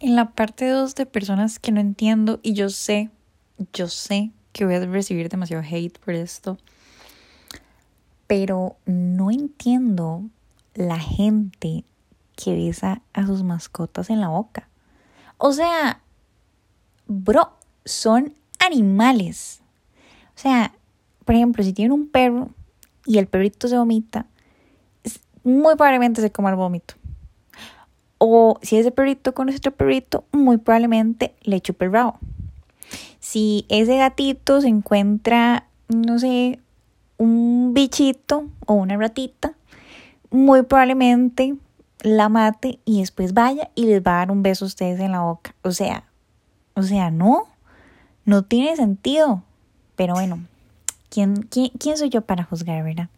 En la parte 2 de personas que no entiendo y yo sé, yo sé que voy a recibir demasiado hate por esto, pero no entiendo la gente que besa a sus mascotas en la boca. O sea, bro, son animales. O sea, por ejemplo, si tiene un perro y el perrito se vomita, muy probablemente se coma el vómito. Si ese perrito con otro perrito, muy probablemente le chupe el rabo. Si ese gatito se encuentra, no sé, un bichito o una ratita, muy probablemente la mate y después vaya y les va a dar un beso a ustedes en la boca. O sea, o sea, no, no tiene sentido. Pero bueno, ¿quién, quién, quién soy yo para juzgar, verdad?